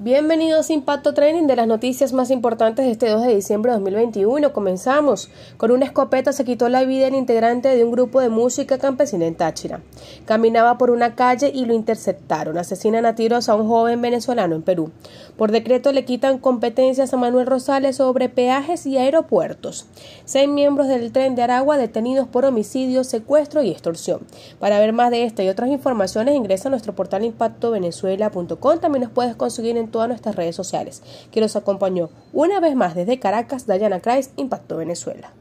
Bienvenidos a Impacto Training de las noticias más importantes de este 2 de diciembre de 2021. Comenzamos. Con una escopeta se quitó la vida el integrante de un grupo de música campesina en Táchira. Caminaba por una calle y lo interceptaron. Asesinan a tiros a un joven venezolano en Perú. Por decreto le quitan competencias a Manuel Rosales sobre peajes y aeropuertos. Seis miembros del tren de Aragua detenidos por homicidio, secuestro y extorsión. Para ver más de esta y otras informaciones ingresa a nuestro portal impactovenezuela.com. También nos puedes conseguir en todas nuestras redes sociales, que nos acompañó una vez más desde Caracas, Dayana Kreis, Impacto Venezuela.